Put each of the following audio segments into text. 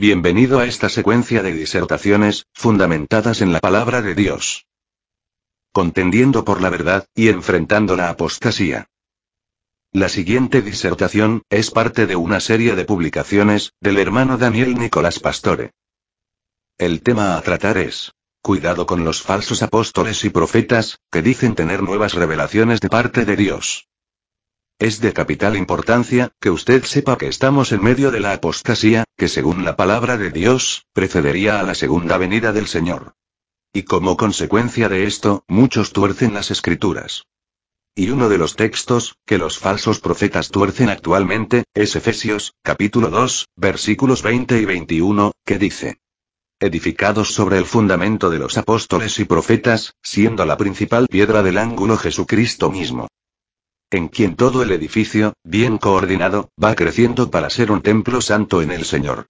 Bienvenido a esta secuencia de disertaciones, fundamentadas en la palabra de Dios. Contendiendo por la verdad, y enfrentando la apostasía. La siguiente disertación, es parte de una serie de publicaciones, del hermano Daniel Nicolás Pastore. El tema a tratar es, cuidado con los falsos apóstoles y profetas, que dicen tener nuevas revelaciones de parte de Dios. Es de capital importancia, que usted sepa que estamos en medio de la apostasía, que según la palabra de Dios, precedería a la segunda venida del Señor. Y como consecuencia de esto, muchos tuercen las escrituras. Y uno de los textos, que los falsos profetas tuercen actualmente, es Efesios, capítulo 2, versículos 20 y 21, que dice. Edificados sobre el fundamento de los apóstoles y profetas, siendo la principal piedra del ángulo Jesucristo mismo en quien todo el edificio, bien coordinado, va creciendo para ser un templo santo en el Señor.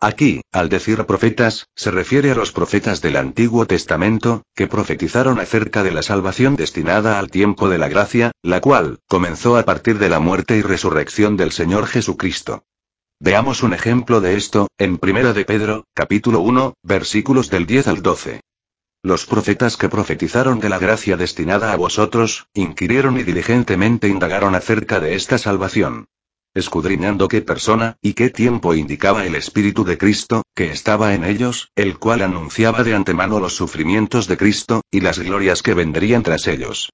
Aquí, al decir profetas, se refiere a los profetas del Antiguo Testamento, que profetizaron acerca de la salvación destinada al tiempo de la gracia, la cual, comenzó a partir de la muerte y resurrección del Señor Jesucristo. Veamos un ejemplo de esto, en 1 de Pedro, capítulo 1, versículos del 10 al 12. Los profetas que profetizaron de la gracia destinada a vosotros, inquirieron y diligentemente indagaron acerca de esta salvación. Escudriñando qué persona, y qué tiempo indicaba el Espíritu de Cristo, que estaba en ellos, el cual anunciaba de antemano los sufrimientos de Cristo, y las glorias que vendrían tras ellos.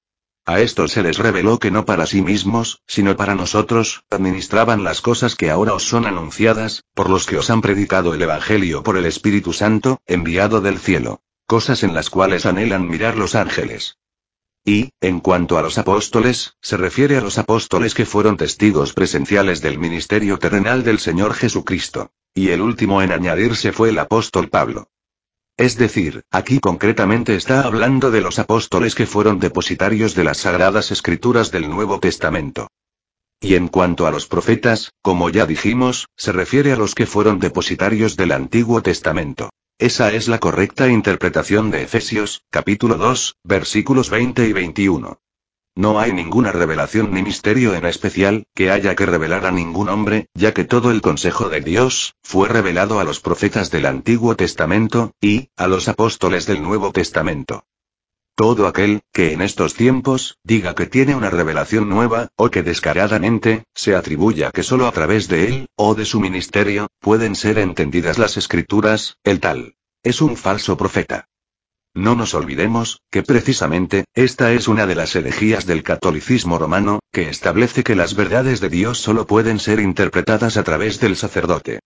A estos se les reveló que no para sí mismos, sino para nosotros, administraban las cosas que ahora os son anunciadas, por los que os han predicado el Evangelio por el Espíritu Santo, enviado del cielo cosas en las cuales anhelan mirar los ángeles. Y, en cuanto a los apóstoles, se refiere a los apóstoles que fueron testigos presenciales del ministerio terrenal del Señor Jesucristo. Y el último en añadirse fue el apóstol Pablo. Es decir, aquí concretamente está hablando de los apóstoles que fueron depositarios de las sagradas escrituras del Nuevo Testamento. Y en cuanto a los profetas, como ya dijimos, se refiere a los que fueron depositarios del Antiguo Testamento. Esa es la correcta interpretación de Efesios, capítulo 2, versículos 20 y 21. No hay ninguna revelación ni misterio en especial, que haya que revelar a ningún hombre, ya que todo el consejo de Dios, fue revelado a los profetas del Antiguo Testamento, y, a los apóstoles del Nuevo Testamento. Todo aquel, que en estos tiempos, diga que tiene una revelación nueva, o que descaradamente, se atribuya que solo a través de él, o de su ministerio, pueden ser entendidas las escrituras, el tal. Es un falso profeta. No nos olvidemos, que precisamente, esta es una de las herejías del catolicismo romano, que establece que las verdades de Dios solo pueden ser interpretadas a través del sacerdote.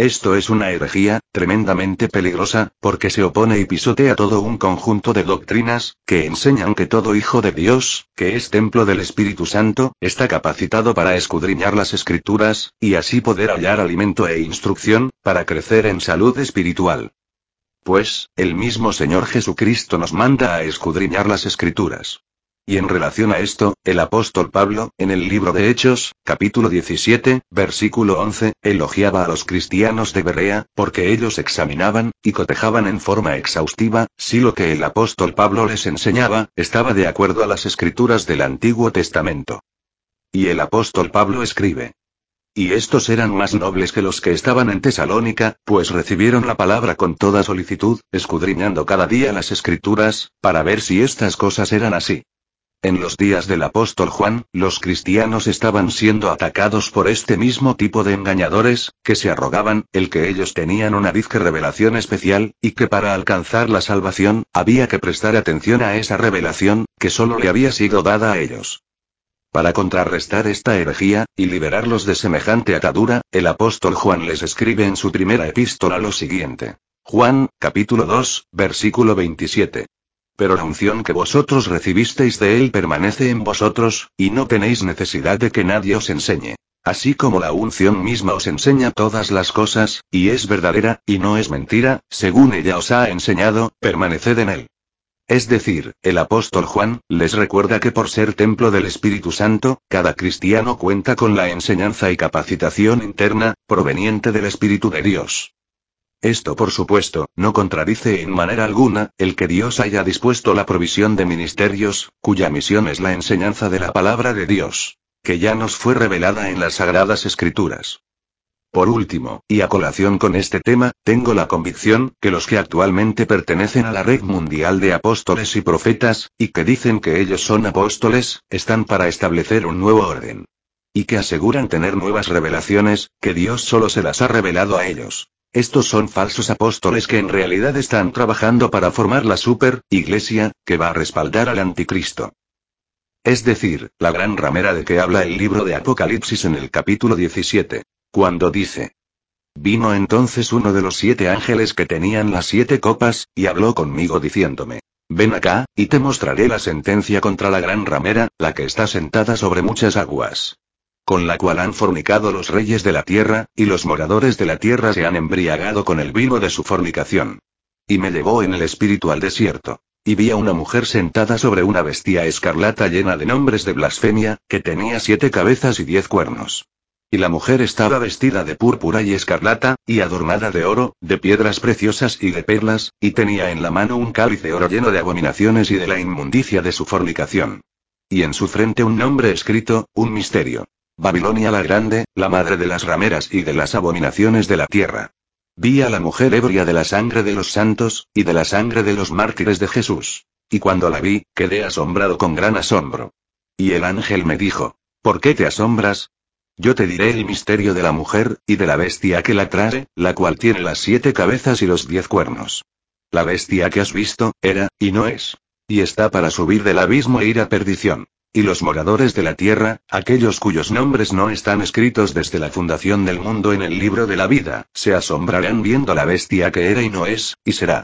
Esto es una herejía, tremendamente peligrosa, porque se opone y pisotea todo un conjunto de doctrinas, que enseñan que todo hijo de Dios, que es templo del Espíritu Santo, está capacitado para escudriñar las escrituras, y así poder hallar alimento e instrucción, para crecer en salud espiritual. Pues, el mismo Señor Jesucristo nos manda a escudriñar las escrituras. Y en relación a esto, el apóstol Pablo, en el libro de Hechos, capítulo 17, versículo 11, elogiaba a los cristianos de Berea, porque ellos examinaban, y cotejaban en forma exhaustiva, si lo que el apóstol Pablo les enseñaba, estaba de acuerdo a las escrituras del Antiguo Testamento. Y el apóstol Pablo escribe. Y estos eran más nobles que los que estaban en Tesalónica, pues recibieron la palabra con toda solicitud, escudriñando cada día las escrituras, para ver si estas cosas eran así. En los días del apóstol Juan, los cristianos estaban siendo atacados por este mismo tipo de engañadores, que se arrogaban, el que ellos tenían una disque revelación especial, y que para alcanzar la salvación, había que prestar atención a esa revelación, que solo le había sido dada a ellos. Para contrarrestar esta herejía, y liberarlos de semejante atadura, el apóstol Juan les escribe en su primera epístola lo siguiente. Juan, capítulo 2, versículo 27 pero la unción que vosotros recibisteis de él permanece en vosotros, y no tenéis necesidad de que nadie os enseñe. Así como la unción misma os enseña todas las cosas, y es verdadera, y no es mentira, según ella os ha enseñado, permaneced en él. Es decir, el apóstol Juan, les recuerda que por ser templo del Espíritu Santo, cada cristiano cuenta con la enseñanza y capacitación interna, proveniente del Espíritu de Dios. Esto, por supuesto, no contradice en manera alguna, el que Dios haya dispuesto la provisión de ministerios, cuya misión es la enseñanza de la palabra de Dios que ya nos fue revelada en las Sagradas Escrituras. Por último, y a colación con este tema, tengo la convicción que los que actualmente pertenecen a la red mundial de apóstoles y profetas, y que dicen que ellos son apóstoles, están para establecer un nuevo orden. Y que aseguran tener nuevas revelaciones, que Dios solo se las ha revelado a ellos. Estos son falsos apóstoles que en realidad están trabajando para formar la super iglesia, que va a respaldar al anticristo. Es decir, la gran ramera de que habla el libro de Apocalipsis en el capítulo 17. Cuando dice. Vino entonces uno de los siete ángeles que tenían las siete copas, y habló conmigo diciéndome. Ven acá, y te mostraré la sentencia contra la gran ramera, la que está sentada sobre muchas aguas. Con la cual han fornicado los reyes de la tierra, y los moradores de la tierra se han embriagado con el vino de su fornicación. Y me llevó en el espíritu al desierto. Y vi a una mujer sentada sobre una bestia escarlata llena de nombres de blasfemia, que tenía siete cabezas y diez cuernos. Y la mujer estaba vestida de púrpura y escarlata, y adornada de oro, de piedras preciosas y de perlas, y tenía en la mano un cáliz de oro lleno de abominaciones y de la inmundicia de su fornicación. Y en su frente un nombre escrito, un misterio. Babilonia la Grande, la madre de las rameras y de las abominaciones de la tierra. Vi a la mujer ebria de la sangre de los santos, y de la sangre de los mártires de Jesús. Y cuando la vi, quedé asombrado con gran asombro. Y el ángel me dijo, ¿por qué te asombras? Yo te diré el misterio de la mujer, y de la bestia que la trae, la cual tiene las siete cabezas y los diez cuernos. La bestia que has visto, era, y no es. Y está para subir del abismo e ir a perdición. Y los moradores de la tierra, aquellos cuyos nombres no están escritos desde la fundación del mundo en el libro de la vida, se asombrarán viendo la bestia que era y no es, y será.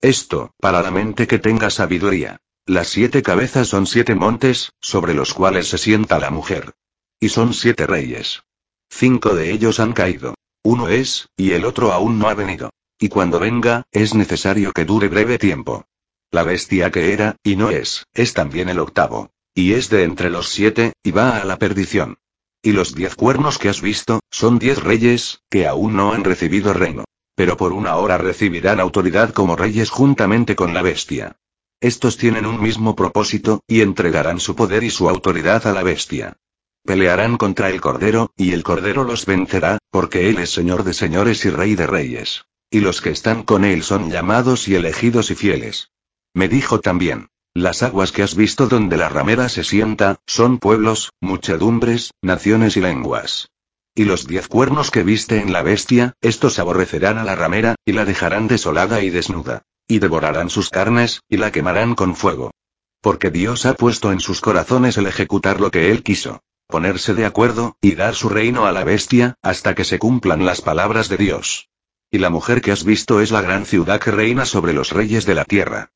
Esto, para la mente que tenga sabiduría. Las siete cabezas son siete montes, sobre los cuales se sienta la mujer. Y son siete reyes. Cinco de ellos han caído. Uno es, y el otro aún no ha venido. Y cuando venga, es necesario que dure breve tiempo. La bestia que era, y no es, es también el octavo. Y es de entre los siete, y va a la perdición. Y los diez cuernos que has visto, son diez reyes, que aún no han recibido reino. Pero por una hora recibirán autoridad como reyes juntamente con la bestia. Estos tienen un mismo propósito, y entregarán su poder y su autoridad a la bestia. Pelearán contra el Cordero, y el Cordero los vencerá, porque Él es Señor de señores y Rey de reyes. Y los que están con Él son llamados y elegidos y fieles. Me dijo también, las aguas que has visto donde la ramera se sienta, son pueblos, muchedumbres, naciones y lenguas. Y los diez cuernos que viste en la bestia, estos aborrecerán a la ramera, y la dejarán desolada y desnuda. Y devorarán sus carnes, y la quemarán con fuego. Porque Dios ha puesto en sus corazones el ejecutar lo que Él quiso. Ponerse de acuerdo, y dar su reino a la bestia, hasta que se cumplan las palabras de Dios. Y la mujer que has visto es la gran ciudad que reina sobre los reyes de la tierra.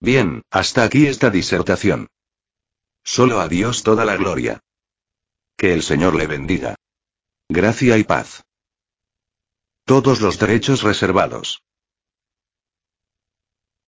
Bien, hasta aquí esta disertación. Solo a Dios toda la gloria. Que el Señor le bendiga. Gracia y paz. Todos los derechos reservados.